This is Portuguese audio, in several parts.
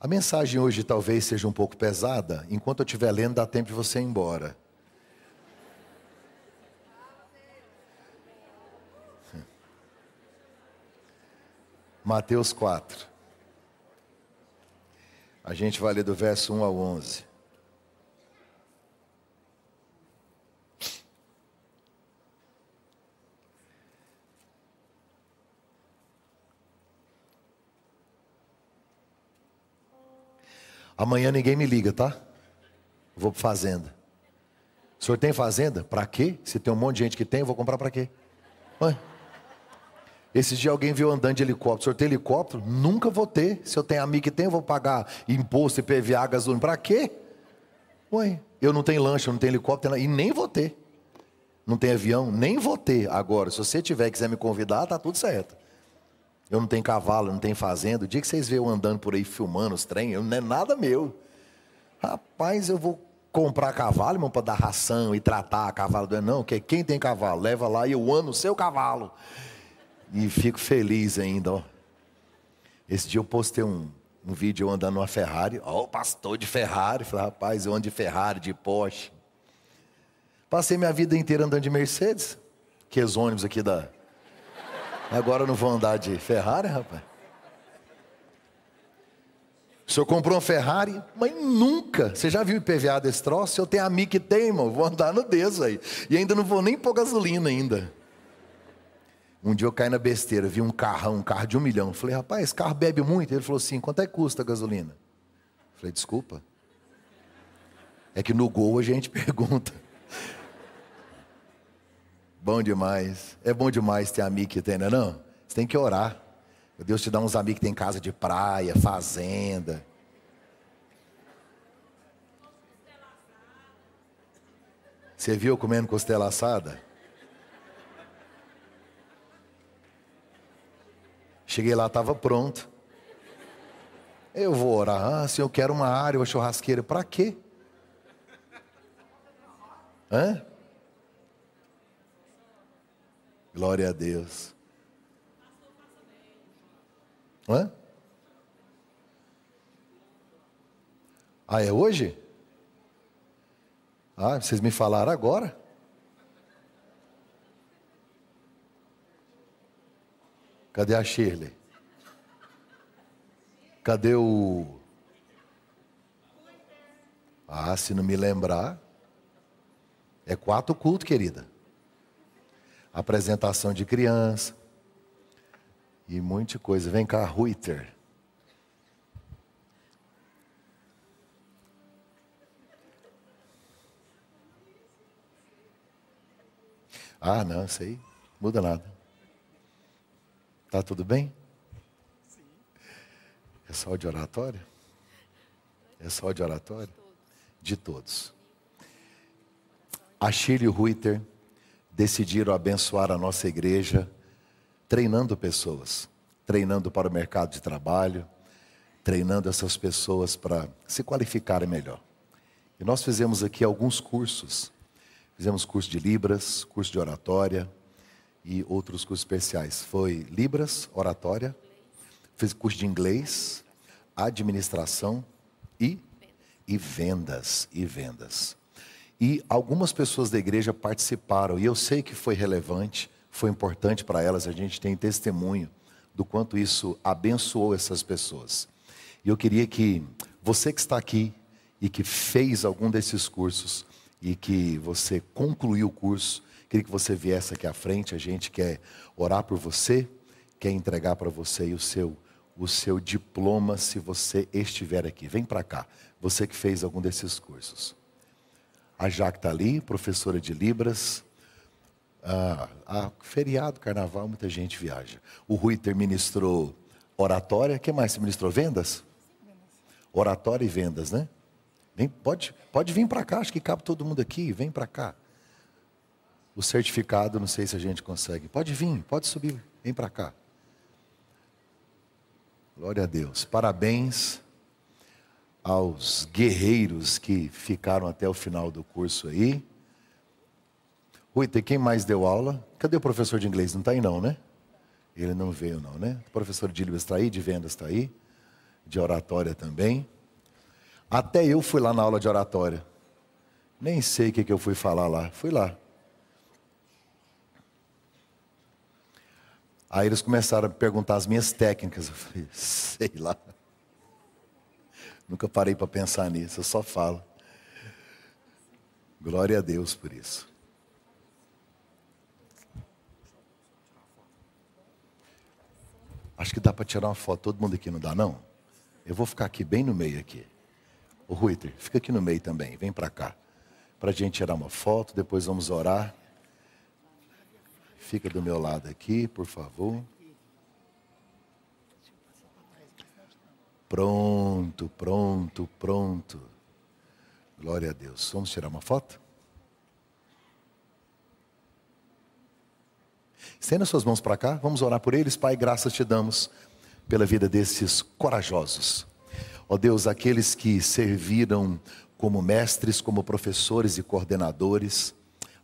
A mensagem hoje talvez seja um pouco pesada. Enquanto eu estiver lendo, dá tempo de você ir embora. Mateus 4. A gente vai ler do verso 1 ao 11. Amanhã ninguém me liga, tá? Vou para fazenda. O senhor tem fazenda? Para quê? Se tem um monte de gente que tem, eu vou comprar para quê? Ué? Esses dias alguém viu andando de helicóptero. O senhor tem helicóptero? Nunca vou ter. Se eu tenho amigo que tem, eu vou pagar imposto, IPVA, gasolina. Para quê? Ué, eu não tenho lanche, não tenho helicóptero e nem vou ter. Não tem avião, nem vou ter. Agora, se você tiver e quiser me convidar, tá tudo certo. Eu não tenho cavalo, não tenho fazenda. O dia que vocês veem eu andando por aí filmando os trem, eu, não é nada meu. Rapaz, eu vou comprar cavalo, irmão, para dar ração e tratar a cavalo. Não, que quem tem cavalo, leva lá e eu ando o seu cavalo. E fico feliz ainda, ó. Esse dia eu postei um, um vídeo eu andando numa Ferrari. Ó, o pastor de Ferrari. Falei, rapaz, eu ando de Ferrari, de Porsche. Passei minha vida inteira andando de Mercedes. Que os ônibus aqui da, Agora eu não vou andar de Ferrari, rapaz. O senhor comprou uma Ferrari, mas nunca. Você já viu IPVA desse troço? Eu tenho amigo que tem, irmão. Vou andar no deso aí. E ainda não vou nem pôr gasolina ainda. Um dia eu caí na besteira, vi um carrão, um carro de um milhão. Falei, rapaz, esse carro bebe muito. Ele falou assim: quanto é que custa a gasolina? Falei, desculpa. É que no gol a gente pergunta. Bom demais. É bom demais ter amigo que tem, não é não? Você tem que orar. Deus te dá uns amigos que tem casa de praia, fazenda. Você viu comendo costela assada? Cheguei lá, estava pronto. Eu vou orar. Ah, se eu quero uma área, uma churrasqueira. Para quê? Hã? Glória a Deus. Hã? Ah, é hoje? Ah, vocês me falaram agora? Cadê a Shirley? Cadê o. Ah, se não me lembrar. É quatro cultos, querida apresentação de criança e muita coisa. Vem cá, Ruiter. Ah, não, isso aí muda nada. Tá tudo bem? Sim. É só de oratório? É só de oratório? De todos. A Shirley Ruiter decidiram abençoar a nossa igreja, treinando pessoas, treinando para o mercado de trabalho, treinando essas pessoas para se qualificarem melhor. E nós fizemos aqui alguns cursos. Fizemos curso de Libras, curso de oratória e outros cursos especiais. Foi Libras, oratória, fiz curso de inglês, administração e, e vendas, e vendas. E algumas pessoas da igreja participaram, e eu sei que foi relevante, foi importante para elas, a gente tem testemunho do quanto isso abençoou essas pessoas. E eu queria que você que está aqui e que fez algum desses cursos e que você concluiu o curso, queria que você viesse aqui à frente, a gente quer orar por você, quer entregar para você o seu o seu diploma se você estiver aqui. Vem para cá, você que fez algum desses cursos. A Jaque está ali, professora de Libras. Ah, ah, feriado, carnaval, muita gente viaja. O Rui ministrou oratória. O que mais você ministrou? Vendas? Oratória e vendas, né? Vem, pode, pode vir para cá, acho que cabe todo mundo aqui. Vem para cá. O certificado, não sei se a gente consegue. Pode vir, pode subir, vem para cá. Glória a Deus. Parabéns aos guerreiros que ficaram até o final do curso aí. Rui, tem quem mais deu aula? Cadê o professor de inglês? Não está aí não, né? Ele não veio não, né? O professor de Libras está aí, de vendas está aí. de oratória também. Até eu fui lá na aula de oratória. Nem sei o que, que eu fui falar lá. Fui lá. Aí eles começaram a perguntar as minhas técnicas. Eu falei, sei lá. Nunca parei para pensar nisso, eu só falo. Glória a Deus por isso. Acho que dá para tirar uma foto, todo mundo aqui não dá não? Eu vou ficar aqui bem no meio aqui. O Ruiter, fica aqui no meio também, vem para cá. Para a gente tirar uma foto, depois vamos orar. Fica do meu lado aqui, por favor. Pronto, pronto, pronto. Glória a Deus. Vamos tirar uma foto? Estenda suas mãos para cá, vamos orar por eles. Pai, graças te damos pela vida desses corajosos. Ó Deus, aqueles que serviram como mestres, como professores e coordenadores.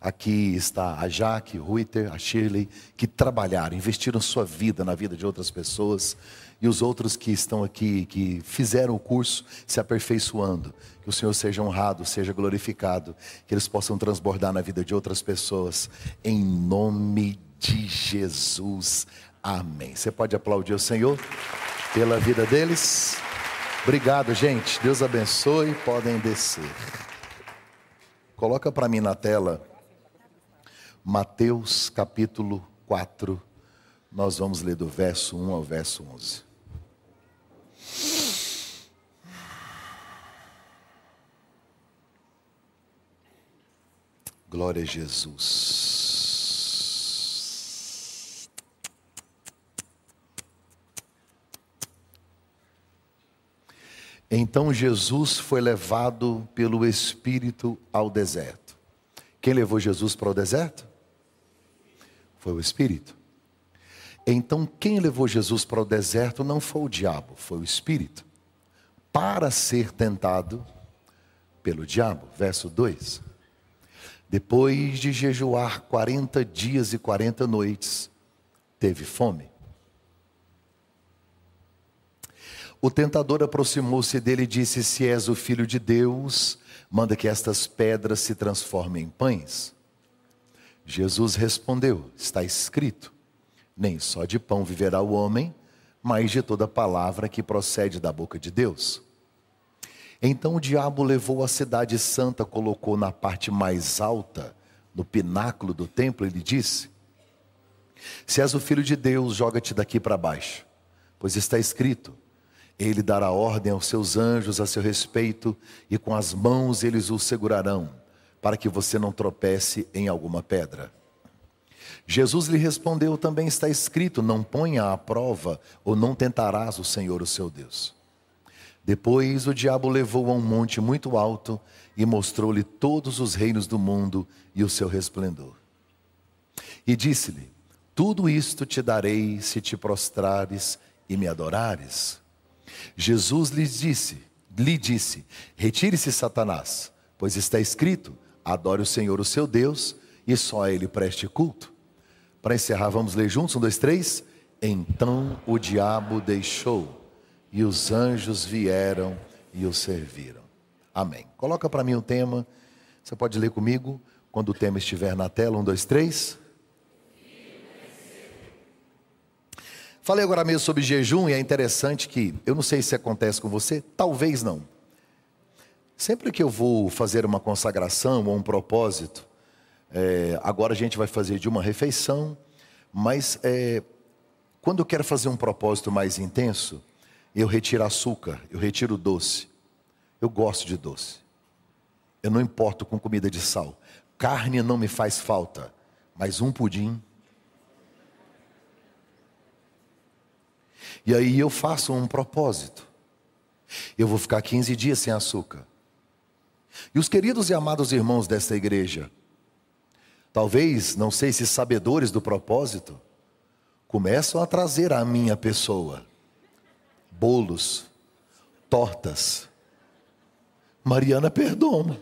Aqui está a Jaque, Ruiter, a Shirley, que trabalharam, investiram sua vida na vida de outras pessoas. E os outros que estão aqui, que fizeram o curso, se aperfeiçoando. Que o Senhor seja honrado, seja glorificado. Que eles possam transbordar na vida de outras pessoas. Em nome de Jesus. Amém. Você pode aplaudir o Senhor pela vida deles. Obrigado, gente. Deus abençoe. Podem descer. Coloca para mim na tela Mateus capítulo 4. Nós vamos ler do verso 1 ao verso 11. Glória a Jesus. Então Jesus foi levado pelo Espírito ao deserto. Quem levou Jesus para o deserto? Foi o Espírito. Então quem levou Jesus para o deserto não foi o diabo, foi o Espírito. Para ser tentado pelo diabo. Verso 2. Depois de jejuar 40 dias e 40 noites, teve fome. O tentador aproximou-se dele e disse: Se és o filho de Deus, manda que estas pedras se transformem em pães. Jesus respondeu: Está escrito: Nem só de pão viverá o homem, mas de toda palavra que procede da boca de Deus. Então o diabo levou a cidade santa, colocou na parte mais alta, no pináculo do templo, e lhe disse: Se és o filho de Deus, joga-te daqui para baixo, pois está escrito: ele dará ordem aos seus anjos a seu respeito, e com as mãos eles o segurarão, para que você não tropece em alguma pedra. Jesus lhe respondeu: também está escrito: não ponha à prova, ou não tentarás o Senhor, o seu Deus. Depois o diabo levou a um monte muito alto e mostrou-lhe todos os reinos do mundo e o seu resplendor. E disse-lhe: Tudo isto te darei se te prostrares e me adorares. Jesus lhes disse, lhe disse: Retire-se, Satanás, pois está escrito: Adore o Senhor, o seu Deus, e só a ele preste culto. Para encerrar, vamos ler juntos: um, dois, três. Então o diabo deixou, e os anjos vieram e o serviram. Amém. Coloca para mim o tema. Você pode ler comigo quando o tema estiver na tela. Um, dois, três. Falei agora mesmo sobre jejum e é interessante que, eu não sei se acontece com você, talvez não. Sempre que eu vou fazer uma consagração ou um propósito, é, agora a gente vai fazer de uma refeição, mas é, quando eu quero fazer um propósito mais intenso, eu retiro açúcar, eu retiro doce. Eu gosto de doce. Eu não importo com comida de sal. Carne não me faz falta, mas um pudim E aí eu faço um propósito. Eu vou ficar 15 dias sem açúcar. E os queridos e amados irmãos desta igreja, talvez, não sei se sabedores do propósito, começam a trazer à minha pessoa bolos, tortas. Mariana, perdoa.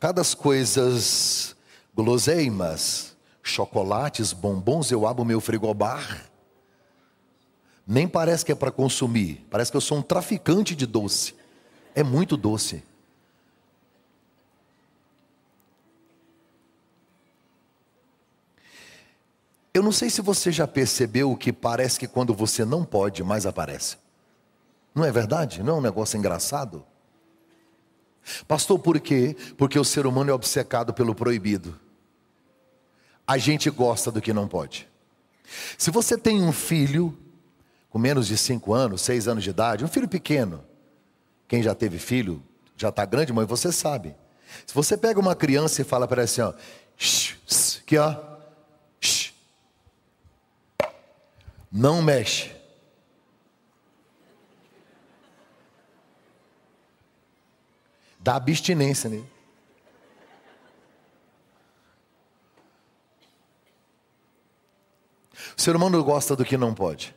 Cada coisas guloseimas, chocolates, bombons, eu abro meu frigobar. Nem parece que é para consumir, parece que eu sou um traficante de doce. É muito doce. Eu não sei se você já percebeu que parece que quando você não pode, mais aparece. Não é verdade? Não é um negócio engraçado? Pastor, por quê? Porque o ser humano é obcecado pelo proibido. A gente gosta do que não pode. Se você tem um filho com menos de 5 anos, 6 anos de idade, um filho pequeno, quem já teve filho, já está grande, mas você sabe. Se você pega uma criança e fala para ela assim, ó, shh, aqui ó, shh, não mexe. Dá abstinência nele. O ser humano gosta do que não pode.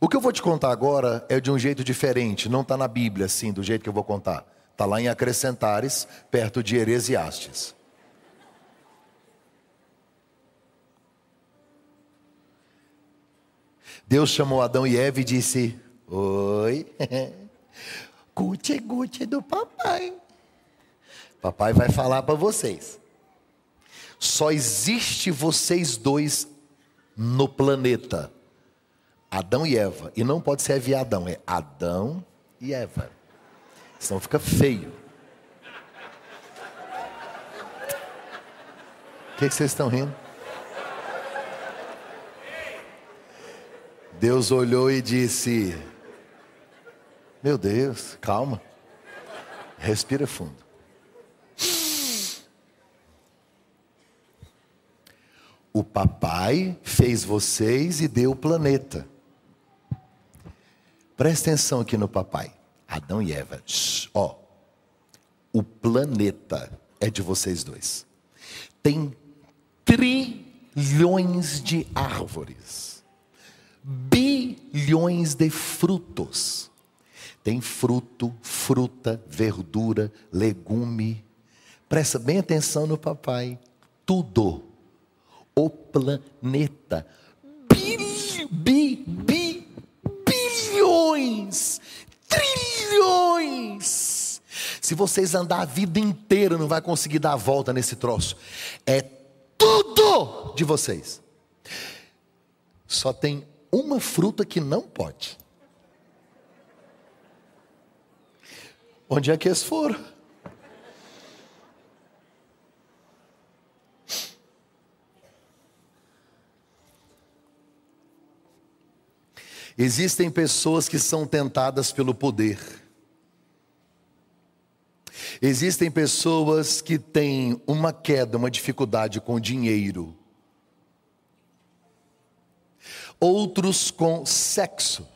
O que eu vou te contar agora é de um jeito diferente, não está na Bíblia assim, do jeito que eu vou contar. Está lá em Acrescentares, perto de Heresiastes. Deus chamou Adão e Eva e disse: Oi. Gucci, Gucci do papai. Papai vai falar para vocês. Só existe vocês dois no planeta. Adão e Eva. E não pode ser viadão, é Adão e Eva. Senão fica feio. O que, que vocês estão rindo? Deus olhou e disse: meu Deus, calma. Respira fundo. O papai fez vocês e deu o planeta. Presta atenção aqui no papai. Adão e Eva. Ó, o planeta é de vocês dois. Tem trilhões de árvores, bilhões de frutos tem fruto, fruta, verdura, legume. Presta bem atenção no papai. Tudo. O planeta. Bi, bi, bi, bilhões, trilhões. Se vocês andar a vida inteira, não vai conseguir dar a volta nesse troço. É tudo de vocês. Só tem uma fruta que não pode. Onde é que eles foram? Existem pessoas que são tentadas pelo poder. Existem pessoas que têm uma queda, uma dificuldade com dinheiro. Outros com sexo.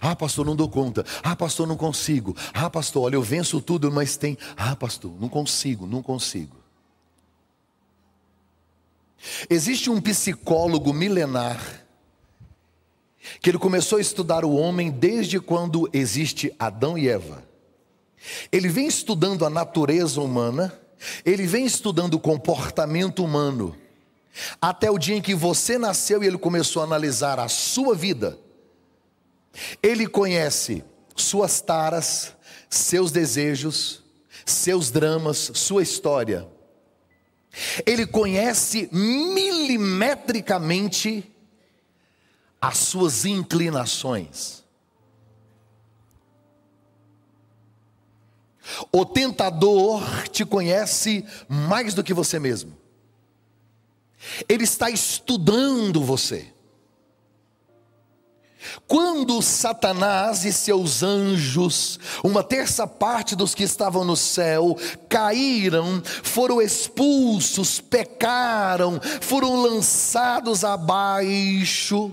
Ah, pastor, não dou conta. Ah, pastor, não consigo. Ah, pastor, olha, eu venço tudo, mas tem. Ah, pastor, não consigo, não consigo. Existe um psicólogo milenar que ele começou a estudar o homem desde quando existe Adão e Eva. Ele vem estudando a natureza humana, ele vem estudando o comportamento humano, até o dia em que você nasceu e ele começou a analisar a sua vida ele conhece suas taras, seus desejos, seus dramas, sua história. Ele conhece milimetricamente as suas inclinações. O tentador te conhece mais do que você mesmo. Ele está estudando você. Quando Satanás e seus anjos, uma terça parte dos que estavam no céu, caíram, foram expulsos, pecaram, foram lançados abaixo,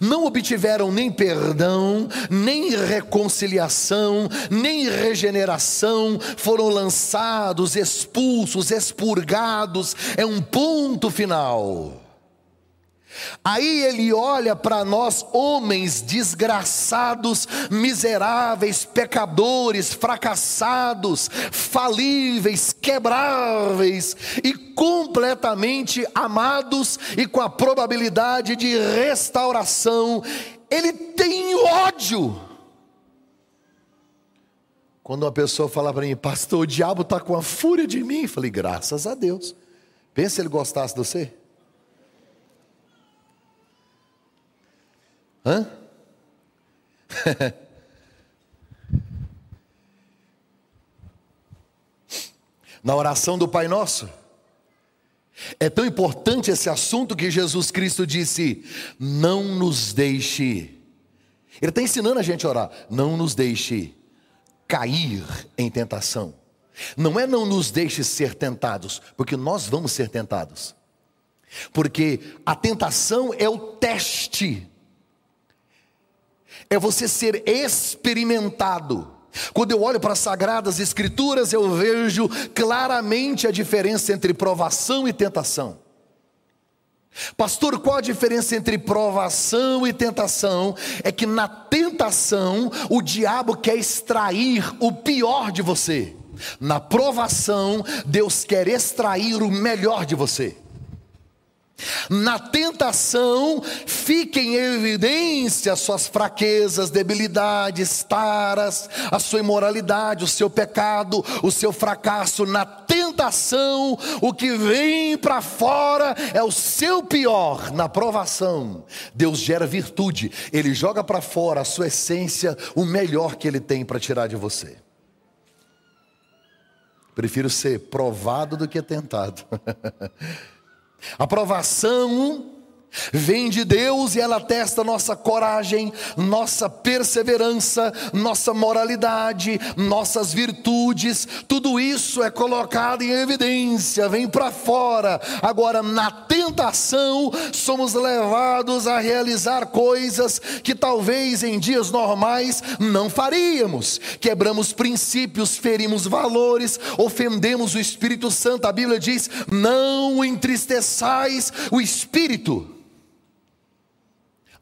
não obtiveram nem perdão, nem reconciliação, nem regeneração, foram lançados, expulsos, expurgados, é um ponto final. Aí ele olha para nós, homens desgraçados, miseráveis, pecadores, fracassados, falíveis, quebráveis e completamente amados e com a probabilidade de restauração. Ele tem ódio. Quando uma pessoa fala para mim, pastor, o diabo está com a fúria de mim, eu falei, graças a Deus. Pensa se ele gostasse de você. Hã? Na oração do Pai Nosso. É tão importante esse assunto que Jesus Cristo disse: não nos deixe. Ele está ensinando a gente a orar, não nos deixe cair em tentação. Não é não nos deixe ser tentados, porque nós vamos ser tentados. Porque a tentação é o teste é você ser experimentado. Quando eu olho para as sagradas escrituras, eu vejo claramente a diferença entre provação e tentação. Pastor, qual a diferença entre provação e tentação? É que na tentação o diabo quer extrair o pior de você. Na provação, Deus quer extrair o melhor de você. Na tentação, fiquem em evidência as suas fraquezas, debilidades, taras, a sua imoralidade, o seu pecado, o seu fracasso. Na tentação, o que vem para fora é o seu pior. Na provação, Deus gera virtude, Ele joga para fora a sua essência, o melhor que Ele tem para tirar de você. Prefiro ser provado do que tentado. Aprovação vem de Deus e ela testa nossa coragem, nossa perseverança, nossa moralidade, nossas virtudes, tudo isso é colocado em evidência, vem para fora. Agora, na tentação, somos levados a realizar coisas que talvez em dias normais não faríamos. Quebramos princípios, ferimos valores, ofendemos o Espírito Santo. A Bíblia diz: não entristeçais o Espírito.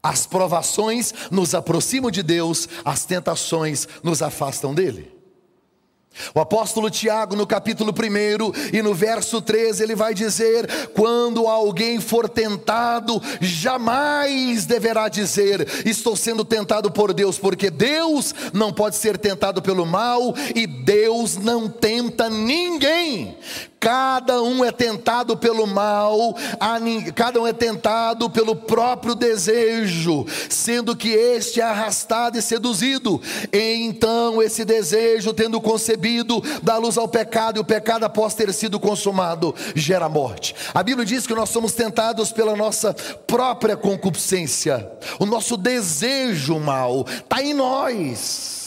As provações nos aproximam de Deus, as tentações nos afastam dele. O apóstolo Tiago, no capítulo 1 e no verso 13, ele vai dizer: Quando alguém for tentado, jamais deverá dizer, Estou sendo tentado por Deus, porque Deus não pode ser tentado pelo mal e Deus não tenta ninguém. Cada um é tentado pelo mal, cada um é tentado pelo próprio desejo, sendo que este é arrastado e seduzido. Então, esse desejo, tendo concebido, dá luz ao pecado, e o pecado, após ter sido consumado, gera morte. A Bíblia diz que nós somos tentados pela nossa própria concupiscência, o nosso desejo mal está em nós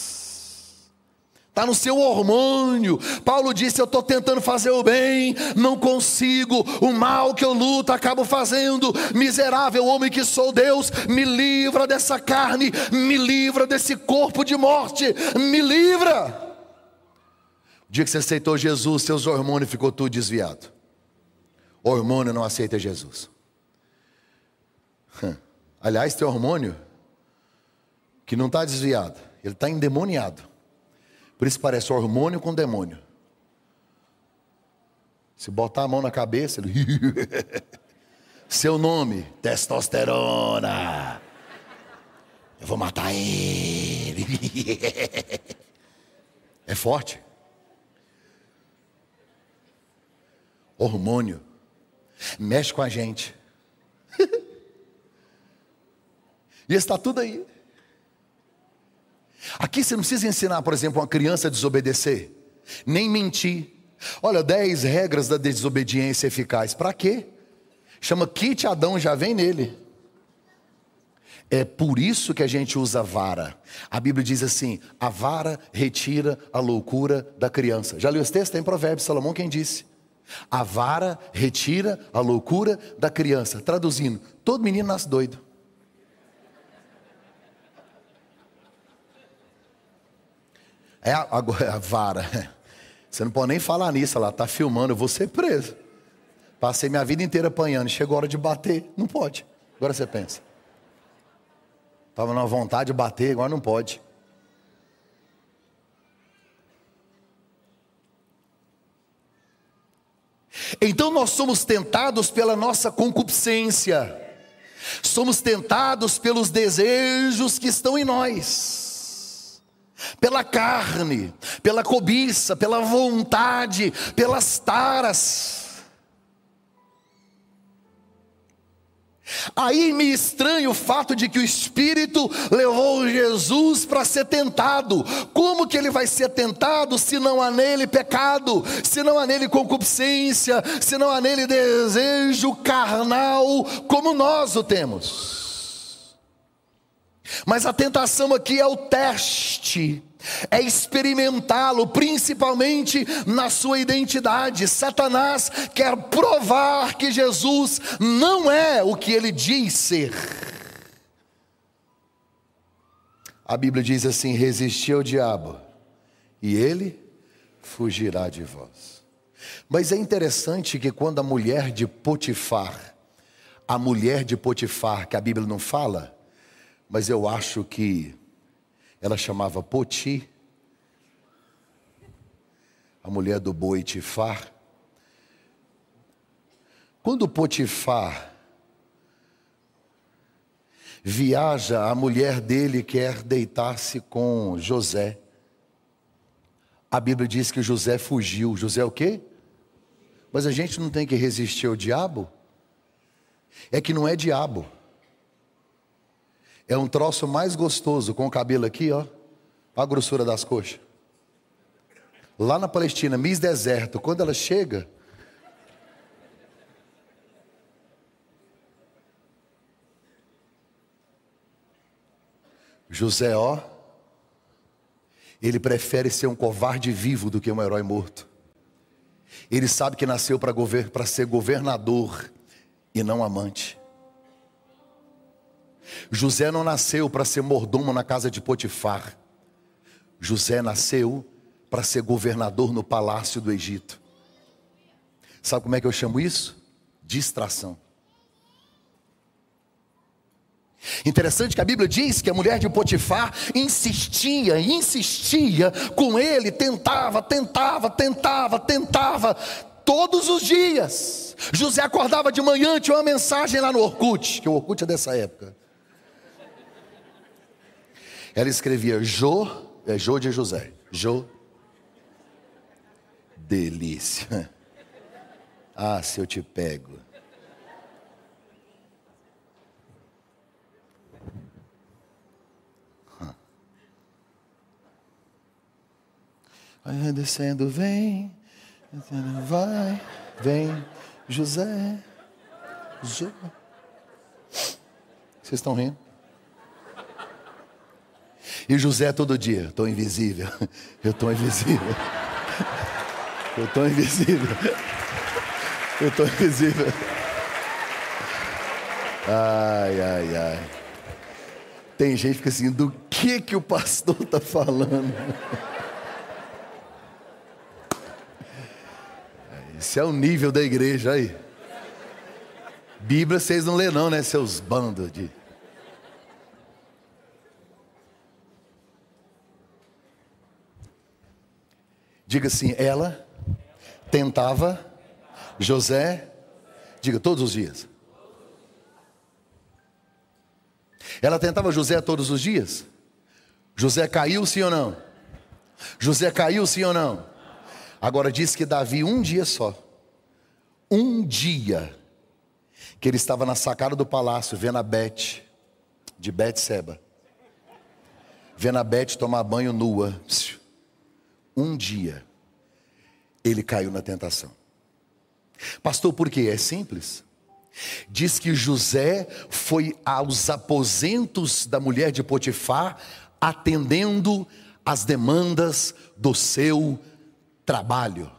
está no seu hormônio. Paulo disse: Eu estou tentando fazer o bem, não consigo, o mal que eu luto acabo fazendo. Miserável homem que sou, Deus, me livra dessa carne, me livra desse corpo de morte, me livra. Dia que você aceitou Jesus, seus hormônios ficou tudo desviado. O hormônio não aceita Jesus. Aliás, tem hormônio que não está desviado, ele está endemoniado. Por isso parece hormônio com demônio. Se botar a mão na cabeça, ele... seu nome, testosterona. Eu vou matar ele. É forte. Hormônio. Mexe com a gente. E está tudo aí. Aqui você não precisa ensinar, por exemplo, uma criança a desobedecer, nem mentir. Olha, 10 regras da desobediência eficaz. Para quê? Chama kit Adão, já vem nele. É por isso que a gente usa vara. A Bíblia diz assim: a vara retira a loucura da criança. Já leu esse texto? Tem Provérbios, Salomão quem disse. A vara retira a loucura da criança. Traduzindo, todo menino nasce doido. É a, a, a vara. Você não pode nem falar nisso, ela está filmando, eu vou ser preso. Passei minha vida inteira apanhando, chegou a hora de bater, não pode. Agora você pensa. Estava na vontade de bater, agora não pode. Então nós somos tentados pela nossa concupiscência, somos tentados pelos desejos que estão em nós, pela carne, pela cobiça, pela vontade, pelas taras. Aí me estranha o fato de que o Espírito levou Jesus para ser tentado. Como que ele vai ser tentado se não há nele pecado, se não há nele concupiscência, se não há nele desejo carnal, como nós o temos? Mas a tentação aqui é o teste é experimentá-lo, principalmente na sua identidade. Satanás quer provar que Jesus não é o que ele diz ser. A Bíblia diz assim: resisti ao diabo, e ele fugirá de vós. Mas é interessante que quando a mulher de Potifar, a mulher de Potifar, que a Bíblia não fala, mas eu acho que ela chamava Poti, a mulher do boi Tifar. Quando Potifar viaja, a mulher dele quer deitar-se com José. A Bíblia diz que José fugiu. José o quê? Mas a gente não tem que resistir ao diabo? É que não é diabo. É um troço mais gostoso, com o cabelo aqui, ó. Olha a grossura das coxas. Lá na Palestina, Miss Deserto, quando ela chega, José, ó, ele prefere ser um covarde vivo do que um herói morto. Ele sabe que nasceu para ser governador e não amante. José não nasceu para ser mordomo na casa de Potifar. José nasceu para ser governador no palácio do Egito. Sabe como é que eu chamo isso? Distração. Interessante que a Bíblia diz que a mulher de Potifar insistia, insistia com ele, tentava, tentava, tentava, tentava, todos os dias. José acordava de manhã, tinha uma mensagem lá no Orkut, que o Orkut é dessa época. Ela escrevia Jô, é Jô de José. Jô. Delícia. Ah, se eu te pego. Vai descendo, vem, vai, vem, José, Jô. Vocês estão rindo? E José todo dia, estou invisível, eu estou invisível, eu estou invisível, eu estou invisível. Ai, ai, ai. Tem gente que fica assim, do que que o pastor está falando? Esse é o nível da igreja aí. Bíblia vocês não lê não, né, seus bandos de... Diga assim, ela tentava José, diga todos os dias. Ela tentava José todos os dias? José caiu sim ou não? José caiu sim ou não? Agora diz que Davi um dia só, um dia, que ele estava na sacada do palácio vendo a Bete, de Betseba, vendo a Bete tomar banho nua um dia ele caiu na tentação. Pastor, por quê? É simples. Diz que José foi aos aposentos da mulher de Potifar, atendendo às demandas do seu trabalho.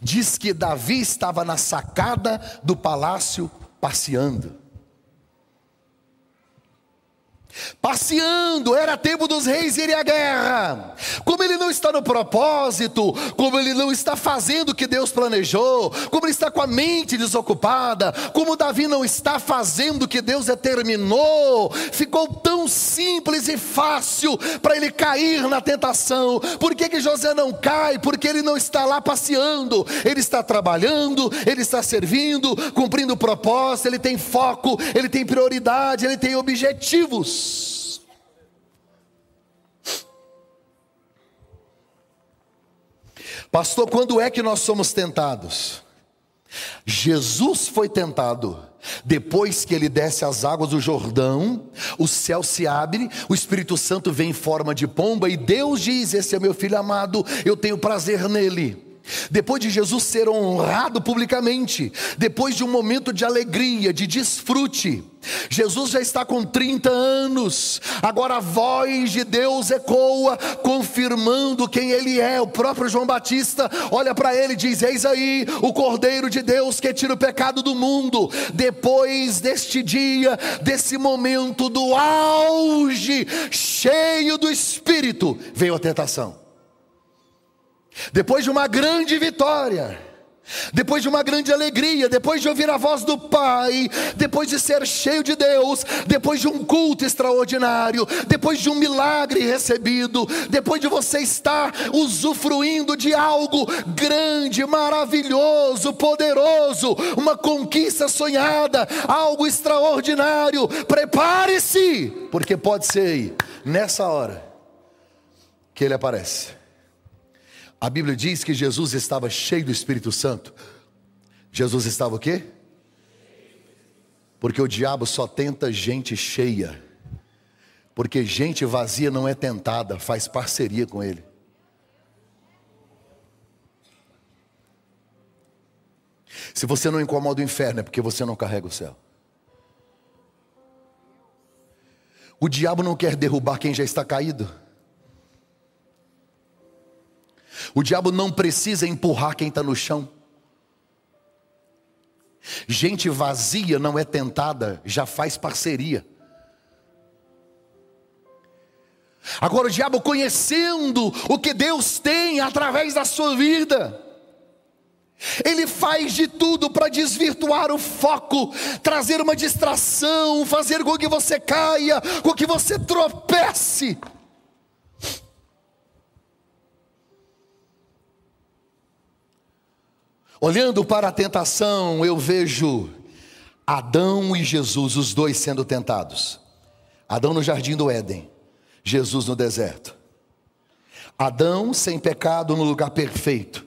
Diz que Davi estava na sacada do palácio passeando. Passeando, era tempo dos reis irem à guerra. Como ele não está no propósito, como ele não está fazendo o que Deus planejou, como ele está com a mente desocupada, como Davi não está fazendo o que Deus determinou, ficou tão simples e fácil para ele cair na tentação. Por que, que José não cai? Porque ele não está lá passeando, ele está trabalhando, ele está servindo, cumprindo o propósito, ele tem foco, ele tem prioridade, ele tem objetivos. Pastor, quando é que nós somos tentados? Jesus foi tentado. Depois que ele desce as águas do Jordão, o céu se abre, o Espírito Santo vem em forma de pomba e Deus diz: Esse é meu filho amado, eu tenho prazer nele. Depois de Jesus ser honrado publicamente, depois de um momento de alegria, de desfrute, Jesus já está com 30 anos, agora a voz de Deus ecoa, confirmando quem Ele é. O próprio João Batista olha para ele e diz: Eis aí o Cordeiro de Deus que tira o pecado do mundo. Depois deste dia, desse momento do auge, cheio do Espírito, veio a tentação. Depois de uma grande vitória, depois de uma grande alegria, depois de ouvir a voz do Pai, depois de ser cheio de Deus, depois de um culto extraordinário, depois de um milagre recebido, depois de você estar usufruindo de algo grande, maravilhoso, poderoso, uma conquista sonhada, algo extraordinário, prepare-se, porque pode ser nessa hora que ele aparece. A Bíblia diz que Jesus estava cheio do Espírito Santo. Jesus estava o quê? Porque o diabo só tenta gente cheia. Porque gente vazia não é tentada, faz parceria com ele. Se você não incomoda o inferno, é porque você não carrega o céu. O diabo não quer derrubar quem já está caído. O diabo não precisa empurrar quem está no chão. Gente vazia não é tentada, já faz parceria. Agora o diabo conhecendo o que Deus tem através da sua vida, ele faz de tudo para desvirtuar o foco, trazer uma distração, fazer com que você caia, com que você tropece. Olhando para a tentação, eu vejo Adão e Jesus, os dois sendo tentados. Adão no jardim do Éden, Jesus no deserto. Adão sem pecado no lugar perfeito.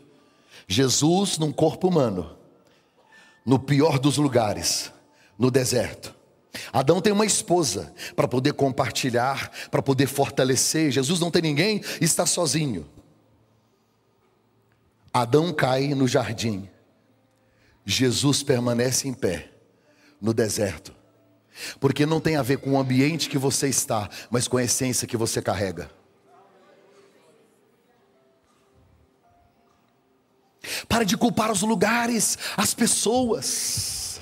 Jesus num corpo humano, no pior dos lugares, no deserto. Adão tem uma esposa para poder compartilhar, para poder fortalecer. Jesus não tem ninguém, está sozinho. Adão cai no jardim, Jesus permanece em pé no deserto, porque não tem a ver com o ambiente que você está, mas com a essência que você carrega. Para de culpar os lugares, as pessoas.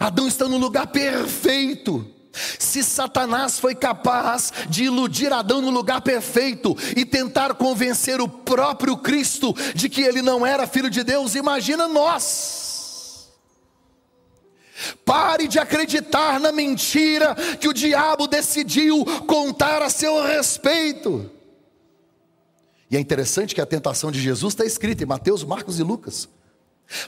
Adão está no lugar perfeito. Se Satanás foi capaz de iludir Adão no lugar perfeito e tentar convencer o próprio Cristo de que ele não era filho de Deus, imagina nós. Pare de acreditar na mentira que o diabo decidiu contar a seu respeito. E é interessante que a tentação de Jesus está escrita em Mateus, Marcos e Lucas.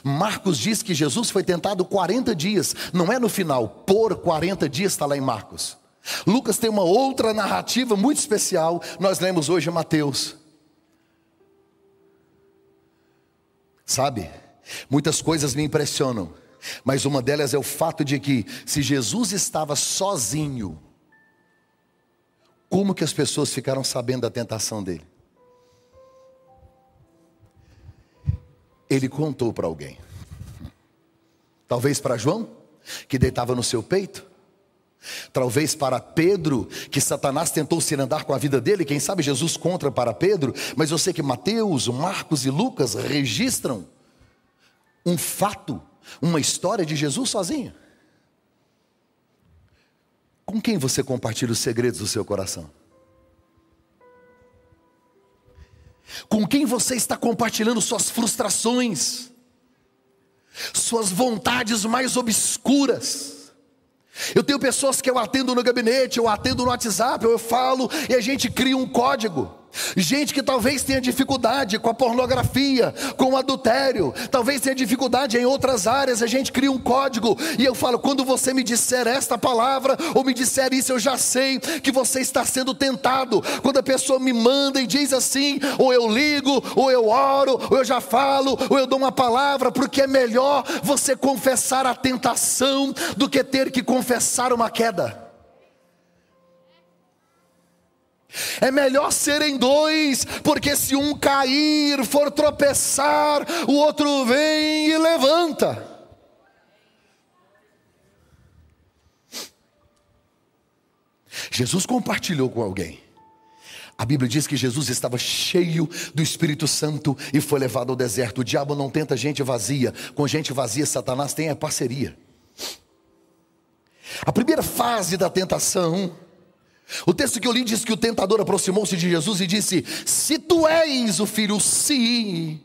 Marcos diz que Jesus foi tentado 40 dias, não é no final, por 40 dias está lá em Marcos. Lucas tem uma outra narrativa muito especial, nós lemos hoje Mateus. Sabe, muitas coisas me impressionam, mas uma delas é o fato de que, se Jesus estava sozinho, como que as pessoas ficaram sabendo da tentação dele? Ele contou para alguém. Talvez para João, que deitava no seu peito. Talvez para Pedro, que Satanás tentou se andar com a vida dele. Quem sabe Jesus contra para Pedro. Mas eu sei que Mateus, Marcos e Lucas registram um fato, uma história de Jesus sozinho. Com quem você compartilha os segredos do seu coração? Com quem você está compartilhando suas frustrações, suas vontades mais obscuras? Eu tenho pessoas que eu atendo no gabinete, eu atendo no WhatsApp, eu falo e a gente cria um código. Gente que talvez tenha dificuldade com a pornografia, com o adultério, talvez tenha dificuldade em outras áreas, a gente cria um código, e eu falo: quando você me disser esta palavra, ou me disser isso, eu já sei que você está sendo tentado. Quando a pessoa me manda e diz assim, ou eu ligo, ou eu oro, ou eu já falo, ou eu dou uma palavra, porque é melhor você confessar a tentação do que ter que confessar uma queda. É melhor serem dois, porque se um cair, for tropeçar, o outro vem e levanta. Jesus compartilhou com alguém. A Bíblia diz que Jesus estava cheio do Espírito Santo e foi levado ao deserto. O diabo não tenta gente vazia, com gente vazia, Satanás tem a parceria. A primeira fase da tentação o texto que eu li diz que o tentador aproximou-se de Jesus e disse: Se tu és o filho, sim.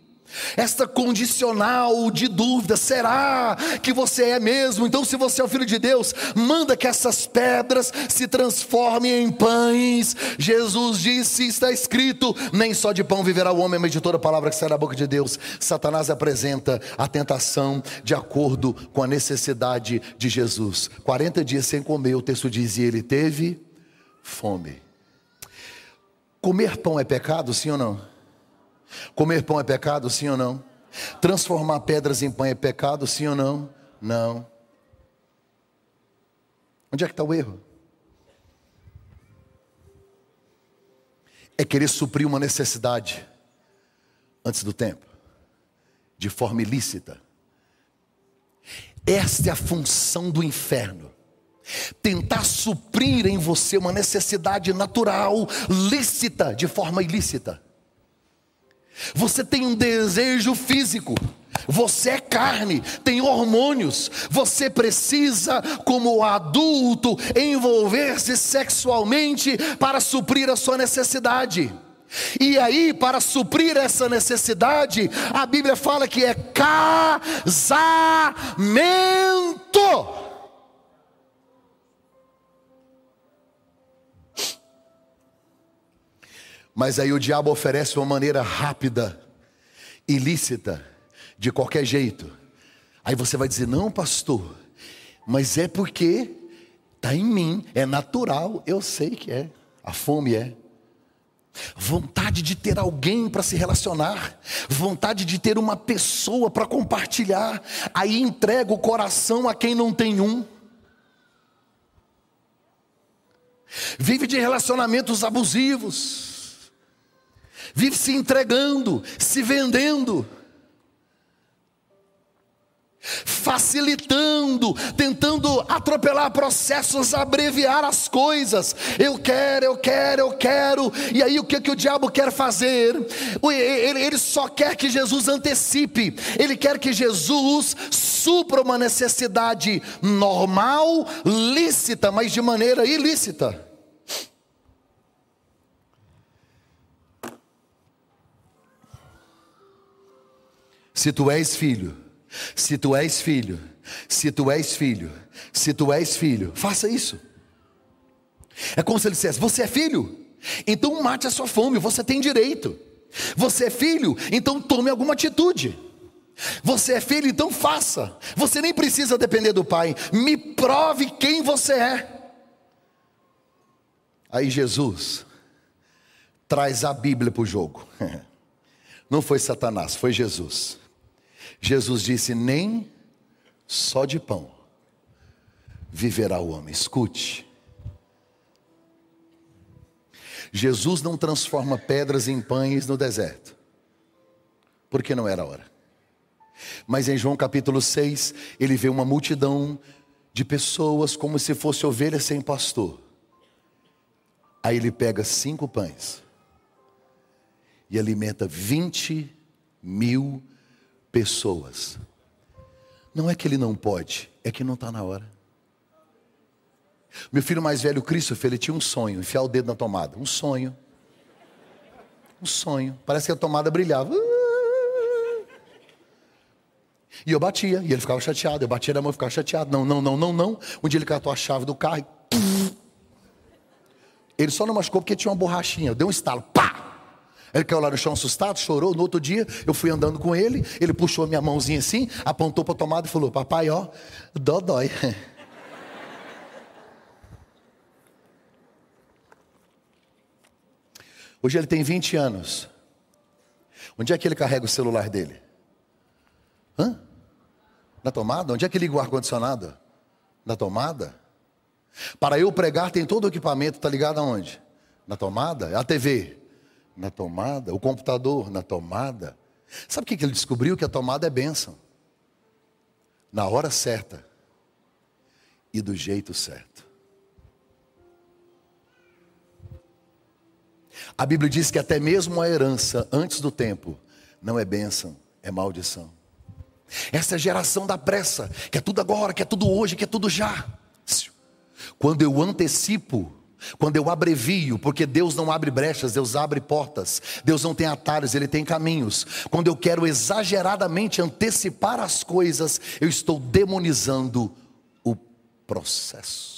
Esta condicional de dúvida, será que você é mesmo? Então, se você é o filho de Deus, manda que essas pedras se transformem em pães. Jesus disse: está escrito: nem só de pão viverá o homem, mas de toda palavra que sai da boca de Deus. Satanás apresenta a tentação de acordo com a necessidade de Jesus. 40 dias sem comer, o texto diz, e ele teve fome. Comer pão é pecado, sim ou não? Comer pão é pecado, sim ou não? Transformar pedras em pão é pecado, sim ou não? Não. Onde é que está o erro? É querer suprir uma necessidade antes do tempo, de forma ilícita. Esta é a função do inferno tentar suprir em você uma necessidade natural, lícita, de forma ilícita. Você tem um desejo físico, você é carne, tem hormônios, você precisa, como adulto, envolver-se sexualmente para suprir a sua necessidade. E aí, para suprir essa necessidade, a Bíblia fala que é casamento. Mas aí o diabo oferece uma maneira rápida, ilícita, de qualquer jeito. Aí você vai dizer: não, pastor, mas é porque está em mim, é natural, eu sei que é, a fome é. Vontade de ter alguém para se relacionar, vontade de ter uma pessoa para compartilhar, aí entrega o coração a quem não tem um. Vive de relacionamentos abusivos vive se entregando, se vendendo, facilitando, tentando atropelar processos, abreviar as coisas. Eu quero, eu quero, eu quero. E aí o que, que o diabo quer fazer? Ele, ele só quer que Jesus antecipe, ele quer que Jesus supra uma necessidade normal, lícita, mas de maneira ilícita. Se tu és filho, se tu és filho, se tu és filho, se tu és filho, faça isso. É como se ele dissesse: Você é filho? Então mate a sua fome, você tem direito. Você é filho? Então tome alguma atitude. Você é filho, então faça. Você nem precisa depender do pai. Me prove quem você é. Aí Jesus traz a Bíblia para o jogo. Não foi Satanás, foi Jesus. Jesus disse: Nem só de pão viverá o homem. Escute. Jesus não transforma pedras em pães no deserto, porque não era hora. Mas em João capítulo 6, ele vê uma multidão de pessoas como se fosse ovelha sem pastor. Aí ele pega cinco pães e alimenta 20 mil pessoas pessoas. Não é que ele não pode, é que não está na hora. Meu filho mais velho, Christopher, ele tinha um sonho, enfiar o dedo na tomada. Um sonho. Um sonho. Parece que a tomada brilhava. E eu batia, e ele ficava chateado. Eu batia na mão e ficava chateado. Não, não, não, não, não. Um dia ele catou a chave do carro e... Ele só não machucou porque tinha uma borrachinha. Deu um estalo. Pá! Ele caiu lá no chão assustado, chorou. No outro dia, eu fui andando com ele. Ele puxou minha mãozinha assim, apontou para a tomada e falou: Papai, ó, dó dói. Hoje ele tem 20 anos. Onde é que ele carrega o celular dele? Hã? Na tomada? Onde é que liga o ar-condicionado? Na tomada? Para eu pregar, tem todo o equipamento, está ligado aonde? Na tomada? A TV? Na tomada? O computador? Na tomada? Sabe o que ele descobriu? Que a tomada é bênção. Na hora certa e do jeito certo. A Bíblia diz que até mesmo a herança antes do tempo não é bênção, é maldição. Essa é geração da pressa, que é tudo agora, que é tudo hoje, que é tudo já. Quando eu antecipo, quando eu abrevio, porque Deus não abre brechas, Deus abre portas, Deus não tem atalhos, Ele tem caminhos. Quando eu quero exageradamente antecipar as coisas, eu estou demonizando o processo.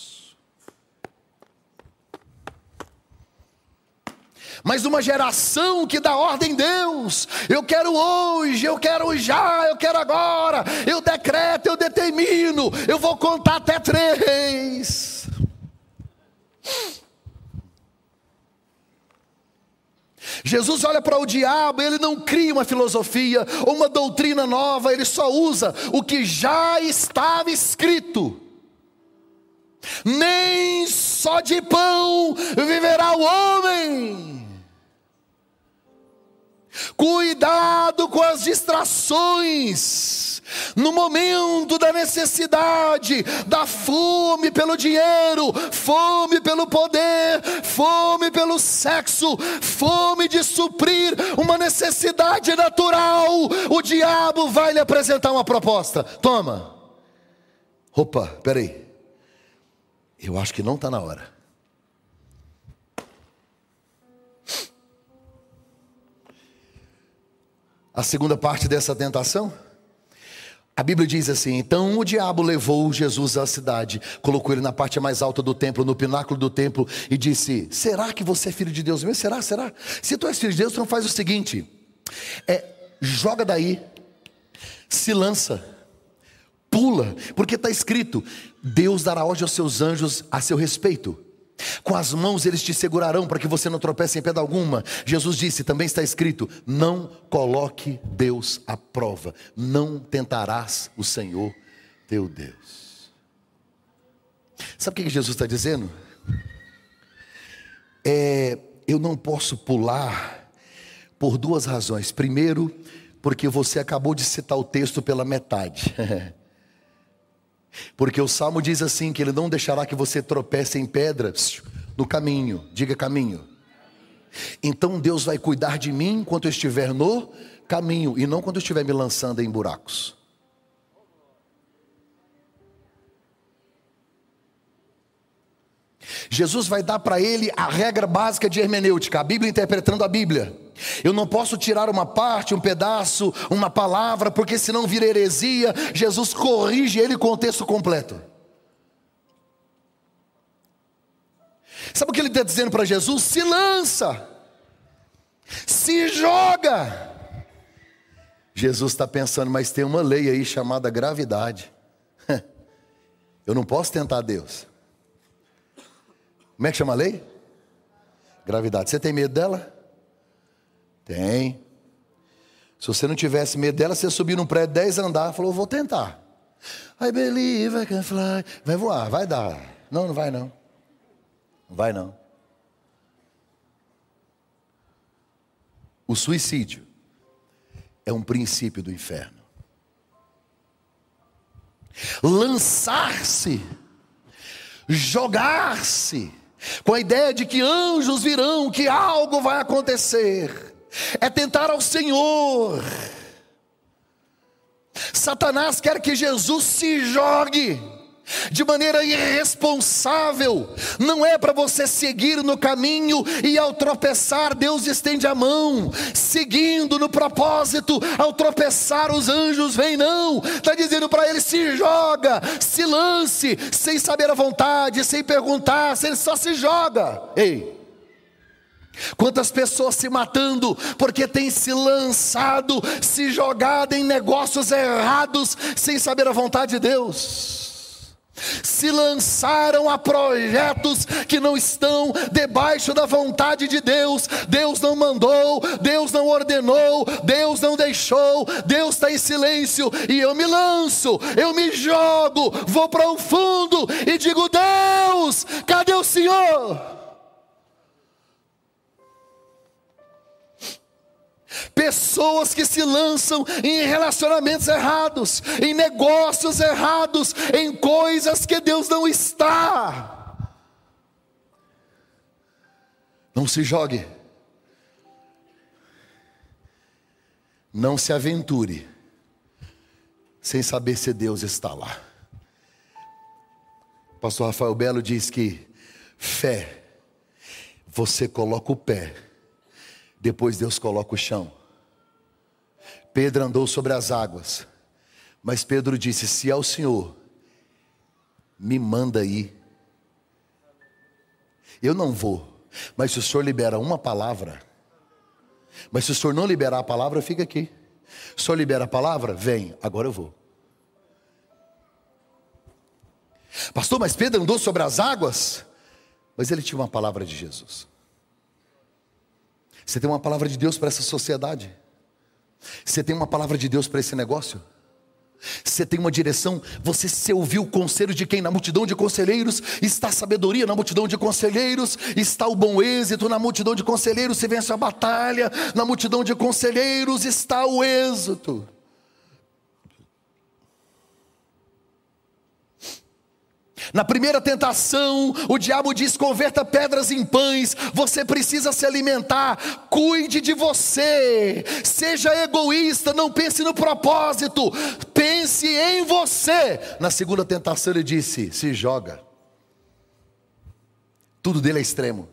mas uma geração que dá ordem em Deus. Eu quero hoje, eu quero já, eu quero agora. Eu decreto, eu determino, eu vou contar até três. Jesus olha para o diabo, ele não cria uma filosofia ou uma doutrina nova, ele só usa o que já estava escrito. Nem só de pão viverá o homem Cuidado com as distrações. No momento da necessidade, da fome pelo dinheiro, fome pelo poder, fome pelo sexo, fome de suprir uma necessidade natural, o diabo vai lhe apresentar uma proposta. Toma. Opa, peraí. Eu acho que não está na hora. a segunda parte dessa tentação? A Bíblia diz assim: então o diabo levou Jesus à cidade, colocou ele na parte mais alta do templo, no pináculo do templo, e disse: Será que você é filho de Deus mesmo? Será? Será? Se tu és filho de Deus, então faz o seguinte: é, joga daí, se lança, pula, porque está escrito: Deus dará hoje aos seus anjos a seu respeito. Com as mãos eles te segurarão para que você não tropece em pedra alguma. Jesus disse, também está escrito: Não coloque Deus à prova, não tentarás o Senhor teu Deus. Sabe o que Jesus está dizendo? É, eu não posso pular por duas razões. Primeiro, porque você acabou de citar o texto pela metade. Porque o salmo diz assim: que ele não deixará que você tropece em pedras no caminho, diga caminho. Então Deus vai cuidar de mim enquanto eu estiver no caminho e não quando eu estiver me lançando em buracos. Jesus vai dar para ele a regra básica de hermenêutica, a Bíblia interpretando a Bíblia. Eu não posso tirar uma parte, um pedaço, uma palavra, porque senão vira heresia. Jesus corrige ele com o texto completo. Sabe o que ele está dizendo para Jesus? Se lança, se joga. Jesus está pensando, mas tem uma lei aí chamada gravidade. Eu não posso tentar Deus. Como é que chama a lei? Gravidade. Você tem medo dela? Tem. Se você não tivesse medo dela, você subir num prédio 10 andar, falou, vou tentar. I believe I can fly. Vai voar, vai dar. Não, não vai não. Não vai não. O suicídio é um princípio do inferno. Lançar-se, jogar-se, com a ideia de que anjos virão, que algo vai acontecer, é tentar ao Senhor. Satanás quer que Jesus se jogue, de maneira irresponsável. Não é para você seguir no caminho e ao tropeçar, Deus estende a mão, seguindo no propósito, ao tropeçar, os anjos vêm, não. Está dizendo para ele: se joga, se lance, sem saber a vontade, sem perguntar, ele só se joga. Ei. Quantas pessoas se matando porque têm se lançado, se jogado em negócios errados, sem saber a vontade de Deus se lançaram a projetos que não estão debaixo da vontade de Deus. Deus não mandou, Deus não ordenou, Deus não deixou, Deus está em silêncio e eu me lanço, eu me jogo, vou para o fundo e digo: Deus, cadê o Senhor? Pessoas que se lançam em relacionamentos errados, em negócios errados, em coisas que Deus não está. Não se jogue. Não se aventure sem saber se Deus está lá. Pastor Rafael Belo diz que fé, você coloca o pé depois Deus coloca o chão. Pedro andou sobre as águas, mas Pedro disse: Se é o Senhor, me manda aí. Eu não vou, mas se o Senhor libera uma palavra, mas se o Senhor não liberar a palavra, fica aqui. Se o Senhor libera a palavra, vem, agora eu vou. Pastor, mas Pedro andou sobre as águas, mas ele tinha uma palavra de Jesus. Você tem uma palavra de Deus para essa sociedade? Você tem uma palavra de Deus para esse negócio? Você tem uma direção, você se ouviu o conselho de quem? Na multidão de conselheiros está a sabedoria, na multidão de conselheiros está o bom êxito, na multidão de conselheiros se vence a batalha, na multidão de conselheiros está o êxito. Na primeira tentação, o diabo diz: converta pedras em pães. Você precisa se alimentar. Cuide de você. Seja egoísta. Não pense no propósito. Pense em você. Na segunda tentação, ele disse: se joga. Tudo dele é extremo.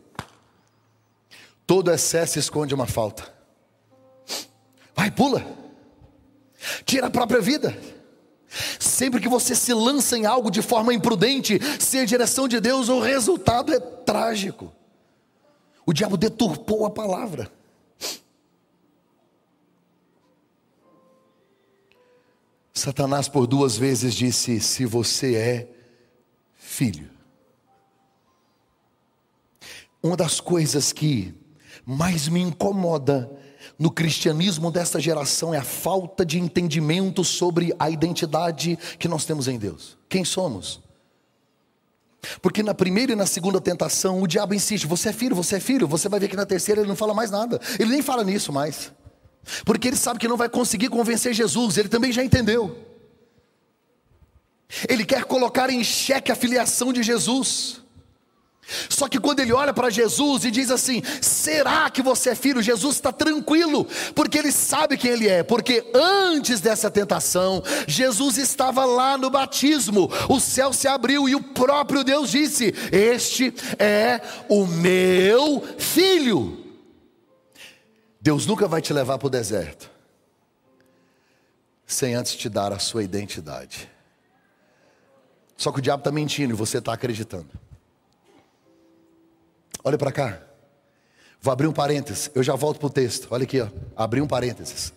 Todo excesso esconde uma falta. Vai, pula. Tira a própria vida. Sempre que você se lança em algo de forma imprudente, sem a direção de Deus, o resultado é trágico. O diabo deturpou a palavra. Satanás por duas vezes disse: Se você é filho. Uma das coisas que mais me incomoda no cristianismo desta geração é a falta de entendimento sobre a identidade que nós temos em Deus. Quem somos? Porque na primeira e na segunda tentação o diabo insiste: você é filho, você é filho. Você vai ver que na terceira ele não fala mais nada. Ele nem fala nisso mais. Porque ele sabe que não vai conseguir convencer Jesus. Ele também já entendeu. Ele quer colocar em xeque a filiação de Jesus. Só que quando ele olha para Jesus e diz assim: será que você é filho? Jesus está tranquilo, porque ele sabe quem ele é. Porque antes dessa tentação, Jesus estava lá no batismo, o céu se abriu e o próprio Deus disse: Este é o meu filho. Deus nunca vai te levar para o deserto, sem antes te dar a sua identidade. Só que o diabo está mentindo e você está acreditando. Olha para cá. Vou abrir um parênteses. Eu já volto para o texto. Olha aqui, ó. abri um parênteses.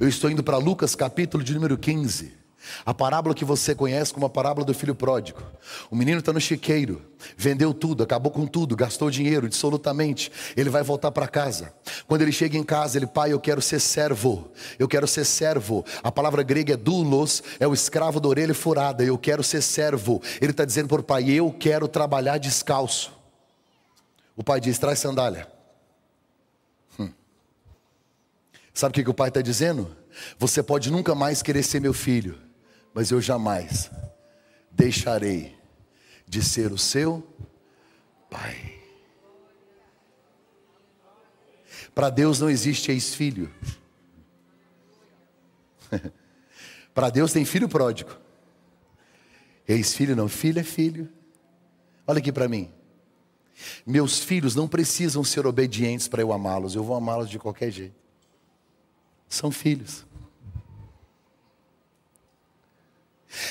Eu estou indo para Lucas, capítulo de número 15. A parábola que você conhece como a parábola do filho pródigo. O menino está no chiqueiro, vendeu tudo, acabou com tudo, gastou dinheiro absolutamente. Ele vai voltar para casa. Quando ele chega em casa, ele, pai, eu quero ser servo. Eu quero ser servo. A palavra grega é doulos, é o escravo da orelha furada. Eu quero ser servo. Ele está dizendo o pai, eu quero trabalhar descalço. O pai diz: traz sandália. Hum. Sabe o que, que o pai está dizendo? Você pode nunca mais querer ser meu filho, mas eu jamais deixarei de ser o seu pai. Para Deus não existe ex-filho. Para Deus tem filho pródigo. Ex-filho não, filho é filho. Olha aqui para mim. Meus filhos não precisam ser obedientes para eu amá-los, eu vou amá-los de qualquer jeito. São filhos.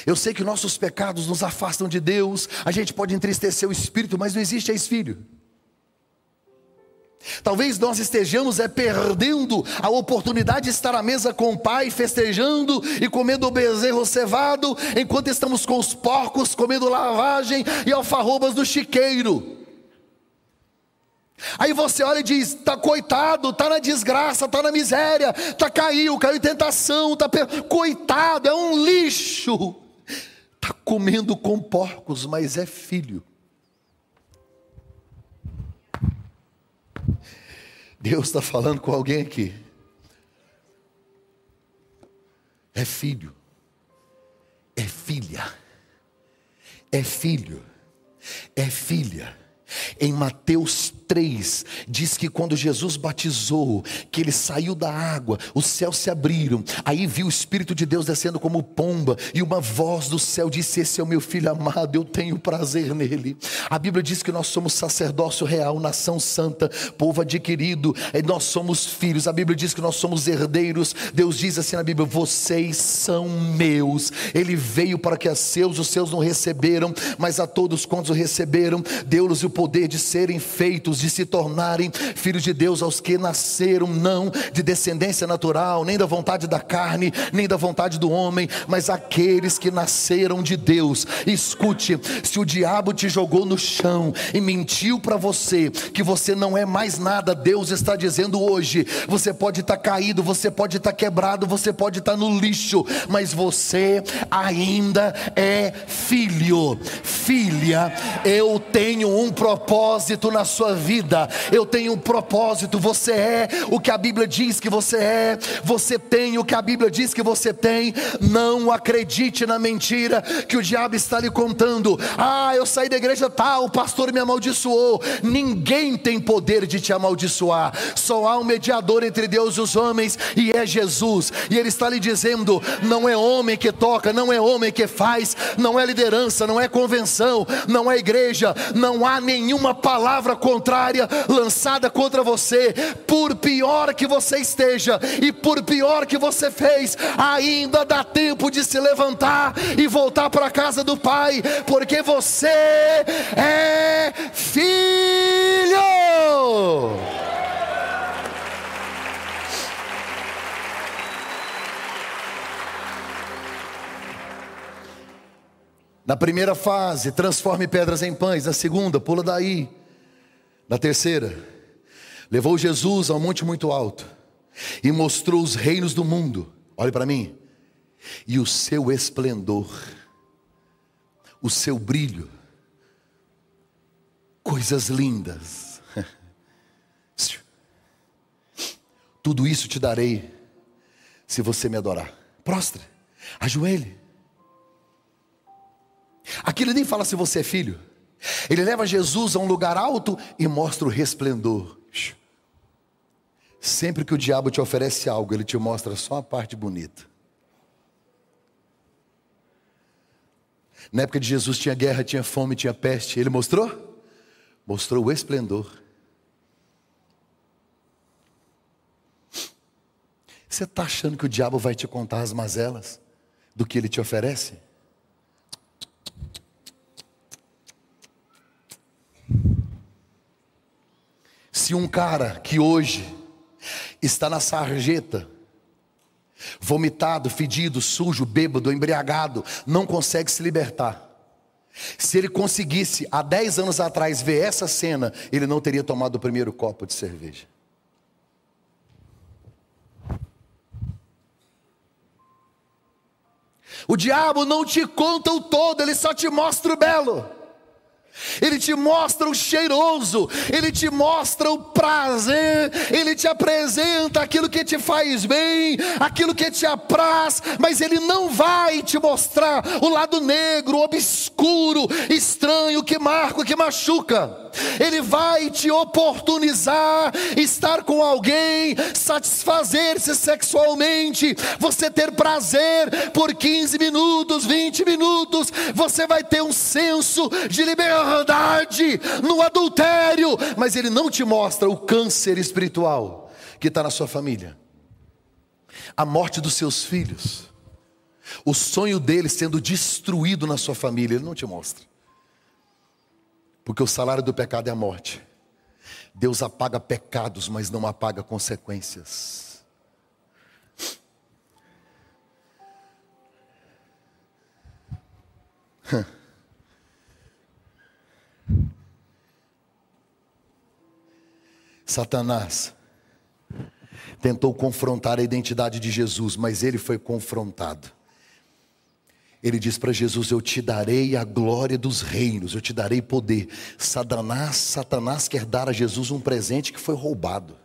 Eu sei que nossos pecados nos afastam de Deus, a gente pode entristecer o espírito, mas não existe ex-filho. Talvez nós estejamos é perdendo a oportunidade de estar à mesa com o pai, festejando e comendo o bezerro cevado, enquanto estamos com os porcos comendo lavagem e alfarrobas do chiqueiro. Aí você olha e diz: tá coitado, tá na desgraça, tá na miséria, tá caiu, caiu em tentação, tá per... coitado, é um lixo. Tá comendo com porcos, mas é filho. Deus está falando com alguém aqui. É filho, é filha, é filho, é filha. Em Mateus 3, diz que quando Jesus batizou, que ele saiu da água, os céus se abriram, aí viu o Espírito de Deus descendo como pomba, e uma voz do céu disse: Esse é o meu filho amado, eu tenho prazer nele. A Bíblia diz que nós somos sacerdócio real, nação santa, povo adquirido, nós somos filhos. A Bíblia diz que nós somos herdeiros. Deus diz assim na Bíblia: Vocês são meus. Ele veio para que a seus, os seus não receberam, mas a todos quantos o receberam, deu-lhes o poder de serem feitos de se tornarem filhos de Deus aos que nasceram, não de descendência natural, nem da vontade da carne, nem da vontade do homem, mas aqueles que nasceram de Deus. Escute, se o diabo te jogou no chão e mentiu para você que você não é mais nada, Deus está dizendo hoje: você pode estar tá caído, você pode estar tá quebrado, você pode estar tá no lixo, mas você ainda é filho, filha. Eu tenho um propósito na sua vida vida, eu tenho um propósito. Você é o que a Bíblia diz que você é, você tem o que a Bíblia diz que você tem. Não acredite na mentira que o diabo está lhe contando. Ah, eu saí da igreja tal, o pastor me amaldiçoou. Ninguém tem poder de te amaldiçoar, só há um mediador entre Deus e os homens, e é Jesus. E Ele está lhe dizendo: não é homem que toca, não é homem que faz, não é liderança, não é convenção, não é igreja, não há nenhuma palavra contrária lançada contra você, por pior que você esteja e por pior que você fez, ainda dá tempo de se levantar e voltar para a casa do Pai, porque você é filho. Na primeira fase, transforme pedras em pães. Na segunda, pula daí. Na terceira, levou Jesus a um monte muito alto e mostrou os reinos do mundo. Olhe para mim. E o seu esplendor, o seu brilho, coisas lindas. Tudo isso te darei se você me adorar. Prostre, ajoelhe. Aqui ele nem fala se você é filho. Ele leva Jesus a um lugar alto e mostra o resplendor. Sempre que o diabo te oferece algo, ele te mostra só a parte bonita. Na época de Jesus tinha guerra, tinha fome, tinha peste. Ele mostrou? Mostrou o esplendor. Você está achando que o diabo vai te contar as mazelas do que ele te oferece? Se um cara que hoje está na sarjeta, vomitado, fedido, sujo, bêbado, embriagado, não consegue se libertar. Se ele conseguisse, há 10 anos atrás, ver essa cena, ele não teria tomado o primeiro copo de cerveja. O diabo não te conta o todo, ele só te mostra o belo. Ele te mostra o cheiroso, ele te mostra o prazer, ele te apresenta aquilo que te faz bem, aquilo que te apraz, mas ele não vai te mostrar o lado negro, obscuro, estranho, que marca, que machuca. Ele vai te oportunizar estar com alguém, satisfazer-se sexualmente, você ter prazer por 15 minutos, 20 minutos, você vai ter um senso de liberdade no adultério, mas ele não te mostra o câncer espiritual que está na sua família, a morte dos seus filhos, o sonho deles sendo destruído na sua família, ele não te mostra. Porque o salário do pecado é a morte. Deus apaga pecados, mas não apaga consequências. Satanás tentou confrontar a identidade de Jesus, mas ele foi confrontado. Ele diz para Jesus: Eu te darei a glória dos reinos, eu te darei poder. Satanás, Satanás quer dar a Jesus um presente que foi roubado.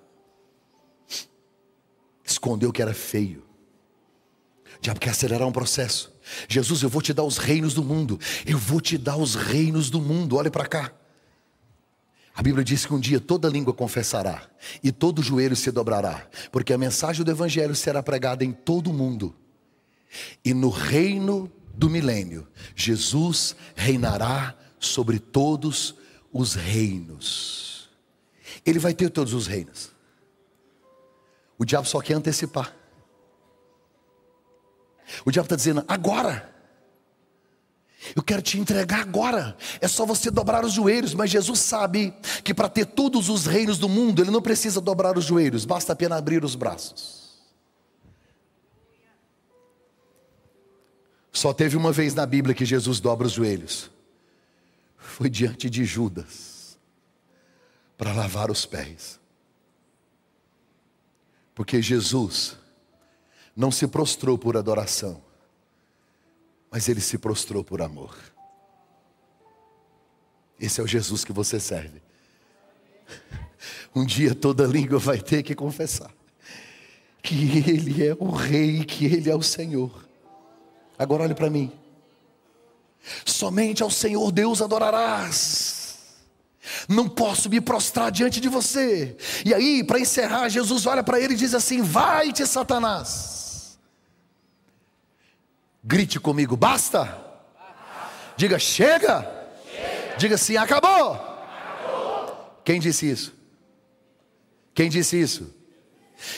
Escondeu que era feio. O diabo quer acelerar um processo. Jesus, eu vou te dar os reinos do mundo. Eu vou te dar os reinos do mundo. Olhe para cá. A Bíblia diz que um dia toda língua confessará e todo joelho se dobrará, porque a mensagem do Evangelho será pregada em todo o mundo. E no reino do milênio, Jesus reinará sobre todos os reinos. Ele vai ter todos os reinos. O diabo só quer antecipar. O diabo está dizendo, agora. Eu quero te entregar agora. É só você dobrar os joelhos. Mas Jesus sabe que para ter todos os reinos do mundo, ele não precisa dobrar os joelhos, basta apenas abrir os braços. Só teve uma vez na Bíblia que Jesus dobra os joelhos. Foi diante de Judas para lavar os pés. Porque Jesus não se prostrou por adoração, mas ele se prostrou por amor. Esse é o Jesus que você serve. Um dia toda língua vai ter que confessar que Ele é o Rei, que Ele é o Senhor. Agora olhe para mim. Somente ao Senhor Deus adorarás. Não posso me prostrar diante de você. E aí, para encerrar, Jesus olha para ele e diz assim: Vai-te, Satanás. Grite comigo, basta. Diga, chega. chega. Diga assim: acabou. acabou. Quem disse isso? Quem disse isso?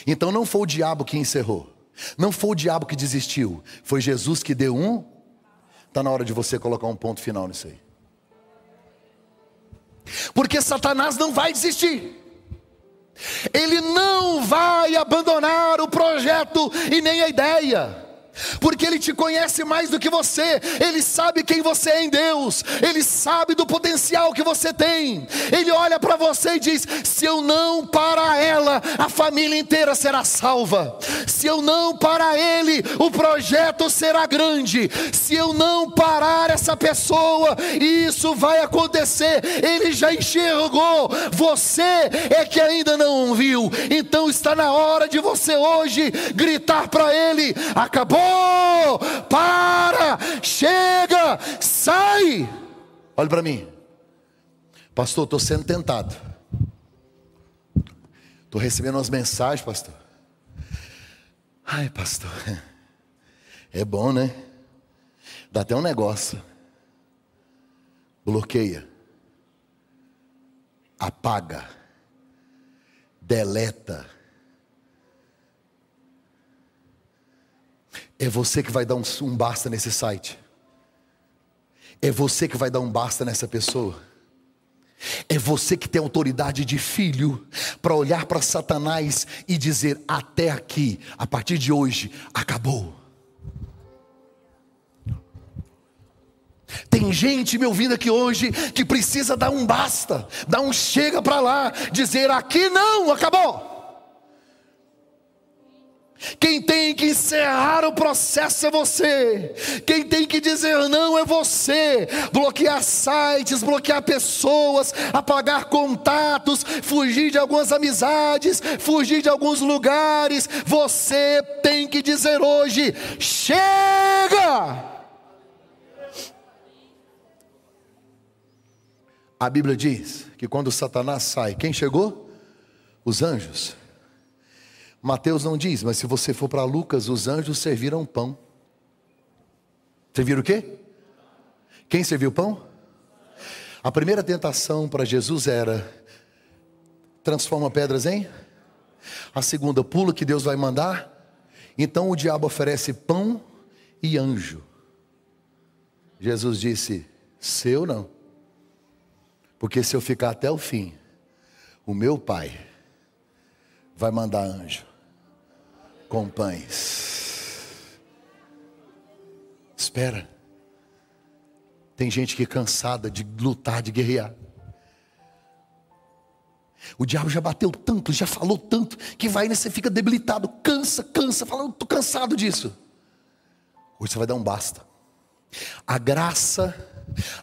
Então não foi o diabo que encerrou. Não foi o diabo que desistiu, foi Jesus que deu um. Está na hora de você colocar um ponto final nisso aí. Porque Satanás não vai desistir. Ele não vai abandonar o projeto e nem a ideia porque Ele te conhece mais do que você, Ele sabe quem você é em Deus, Ele sabe do potencial que você tem. Ele olha para você e diz: se eu não para ela, a família inteira será salva. Se eu não para ele, o projeto será grande. Se eu não parar essa pessoa, isso vai acontecer. Ele já enxergou, você é que ainda não viu. Então está na hora de você hoje gritar para ele: acabou para, chega, sai. Olha para mim, pastor, estou sendo tentado. Estou recebendo umas mensagens, pastor. Ai, pastor, é bom, né? Dá até um negócio. Bloqueia, apaga, deleta É você que vai dar um, um basta nesse site. É você que vai dar um basta nessa pessoa. É você que tem autoridade de filho para olhar para Satanás e dizer: até aqui, a partir de hoje, acabou. Tem gente me ouvindo aqui hoje que precisa dar um basta, dar um chega para lá, dizer: aqui não, acabou. Quem tem que encerrar o processo é você. Quem tem que dizer não é você. Bloquear sites, bloquear pessoas, apagar contatos, fugir de algumas amizades, fugir de alguns lugares. Você tem que dizer hoje: chega! A Bíblia diz que quando Satanás sai, quem chegou? Os anjos. Mateus não diz, mas se você for para Lucas, os anjos serviram pão. Serviram o quê? Quem serviu pão? A primeira tentação para Jesus era: transforma pedras em? A segunda, pula que Deus vai mandar. Então o diabo oferece pão e anjo. Jesus disse: Seu não. Porque se eu ficar até o fim, o meu pai vai mandar anjo com pães. Espera. Tem gente que é cansada de lutar, de guerrear. O diabo já bateu tanto, já falou tanto, que vai e você fica debilitado, cansa, cansa, fala, estou cansado disso. Hoje você vai dar um basta. A graça,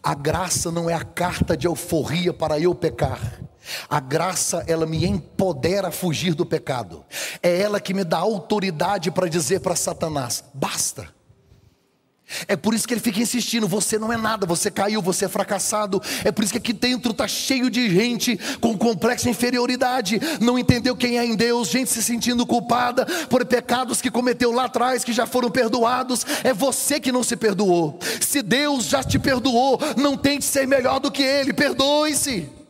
a graça não é a carta de euforia para eu pecar. A graça, ela me empodera a fugir do pecado. É ela que me dá autoridade para dizer para Satanás: basta. É por isso que ele fica insistindo: você não é nada, você caiu, você é fracassado. É por isso que aqui dentro está cheio de gente com complexa inferioridade, não entendeu quem é em Deus, gente se sentindo culpada por pecados que cometeu lá atrás, que já foram perdoados. É você que não se perdoou. Se Deus já te perdoou, não tente ser melhor do que Ele, perdoe-se.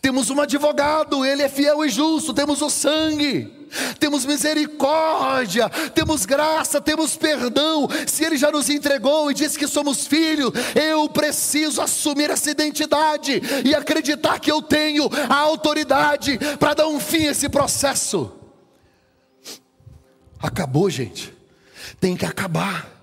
Temos um advogado, ele é fiel e justo, temos o sangue, temos misericórdia, temos graça, temos perdão. Se ele já nos entregou e disse que somos filhos, eu preciso assumir essa identidade e acreditar que eu tenho a autoridade para dar um fim a esse processo. Acabou, gente. Tem que acabar.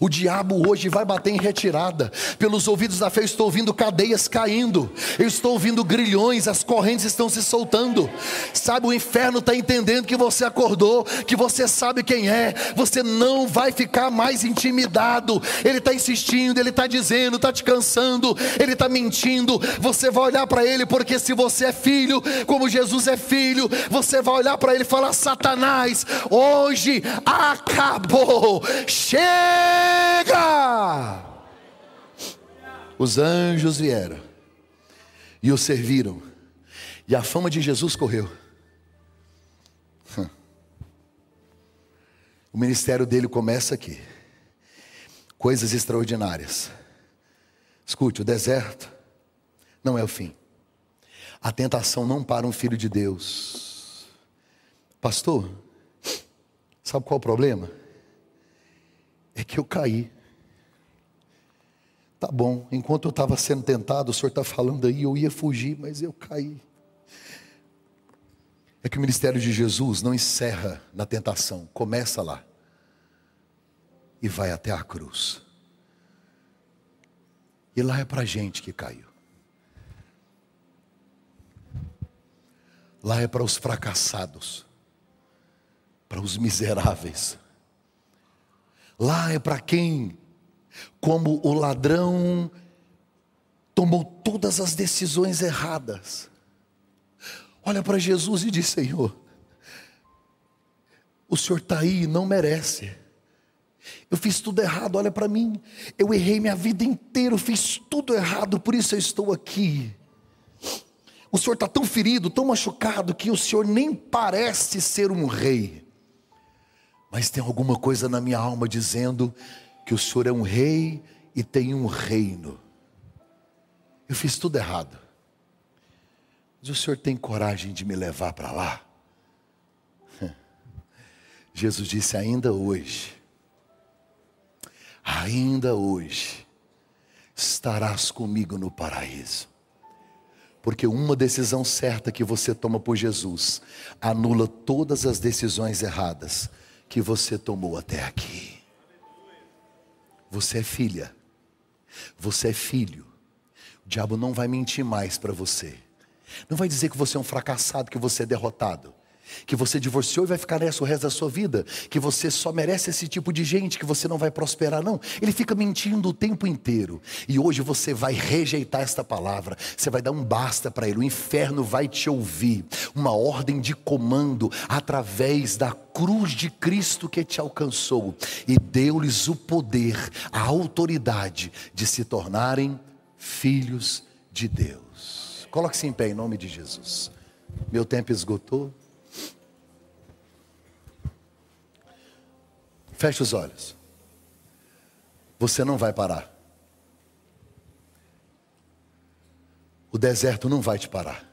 O diabo hoje vai bater em retirada. Pelos ouvidos da fé, eu estou ouvindo cadeias caindo. Eu estou ouvindo grilhões, as correntes estão se soltando. Sabe, o inferno está entendendo que você acordou, que você sabe quem é. Você não vai ficar mais intimidado. Ele está insistindo, ele está dizendo, está te cansando, ele está mentindo. Você vai olhar para ele, porque se você é filho, como Jesus é filho, você vai olhar para ele e falar: Satanás, hoje acabou. Chega chega! Os anjos vieram e o serviram, e a fama de Jesus correu. O ministério dele começa aqui. Coisas extraordinárias. Escute, o deserto não é o fim. A tentação não para um filho de Deus. Pastor, sabe qual é o problema? É que eu caí. Tá bom, enquanto eu estava sendo tentado, o senhor está falando aí, eu ia fugir, mas eu caí. É que o ministério de Jesus não encerra na tentação, começa lá e vai até a cruz. E lá é para gente que caiu. Lá é para os fracassados, para os miseráveis Lá é para quem, como o ladrão, tomou todas as decisões erradas. Olha para Jesus e diz: Senhor, o Senhor está aí não merece. Eu fiz tudo errado, olha para mim. Eu errei minha vida inteira, fiz tudo errado, por isso eu estou aqui. O Senhor está tão ferido, tão machucado, que o Senhor nem parece ser um rei mas tem alguma coisa na minha alma dizendo que o Senhor é um rei e tem um reino. Eu fiz tudo errado. Mas o Senhor tem coragem de me levar para lá? Jesus disse: ainda hoje, ainda hoje, estarás comigo no paraíso. Porque uma decisão certa que você toma por Jesus anula todas as decisões erradas que você tomou até aqui. Você é filha. Você é filho. O diabo não vai mentir mais para você. Não vai dizer que você é um fracassado, que você é derrotado que você divorciou e vai ficar nessa o resto da sua vida, que você só merece esse tipo de gente, que você não vai prosperar, não. Ele fica mentindo o tempo inteiro. E hoje você vai rejeitar esta palavra, você vai dar um basta para ele, o inferno vai te ouvir. Uma ordem de comando através da cruz de Cristo que te alcançou e deu-lhes o poder, a autoridade de se tornarem filhos de Deus. Coloque-se em pé em nome de Jesus. Meu tempo esgotou. Feche os olhos. Você não vai parar. O deserto não vai te parar.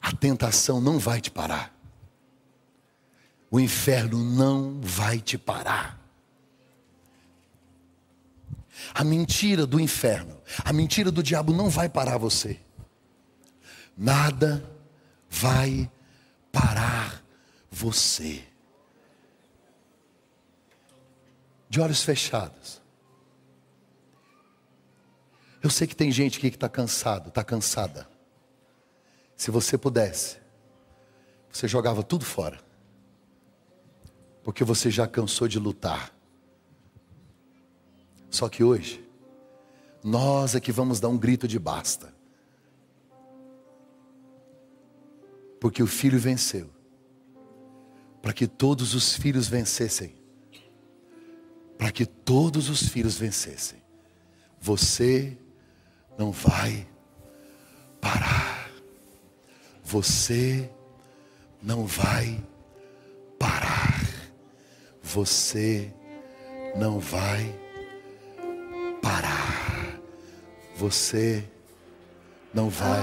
A tentação não vai te parar. O inferno não vai te parar. A mentira do inferno, a mentira do diabo não vai parar você. Nada vai parar você. De olhos fechados. Eu sei que tem gente aqui que está cansado, está cansada. Se você pudesse, você jogava tudo fora. Porque você já cansou de lutar. Só que hoje, nós é que vamos dar um grito de basta. Porque o filho venceu. Para que todos os filhos vencessem. Para que todos os filhos vencessem. Você não vai parar. Você não vai parar. Você não vai parar. Você não vai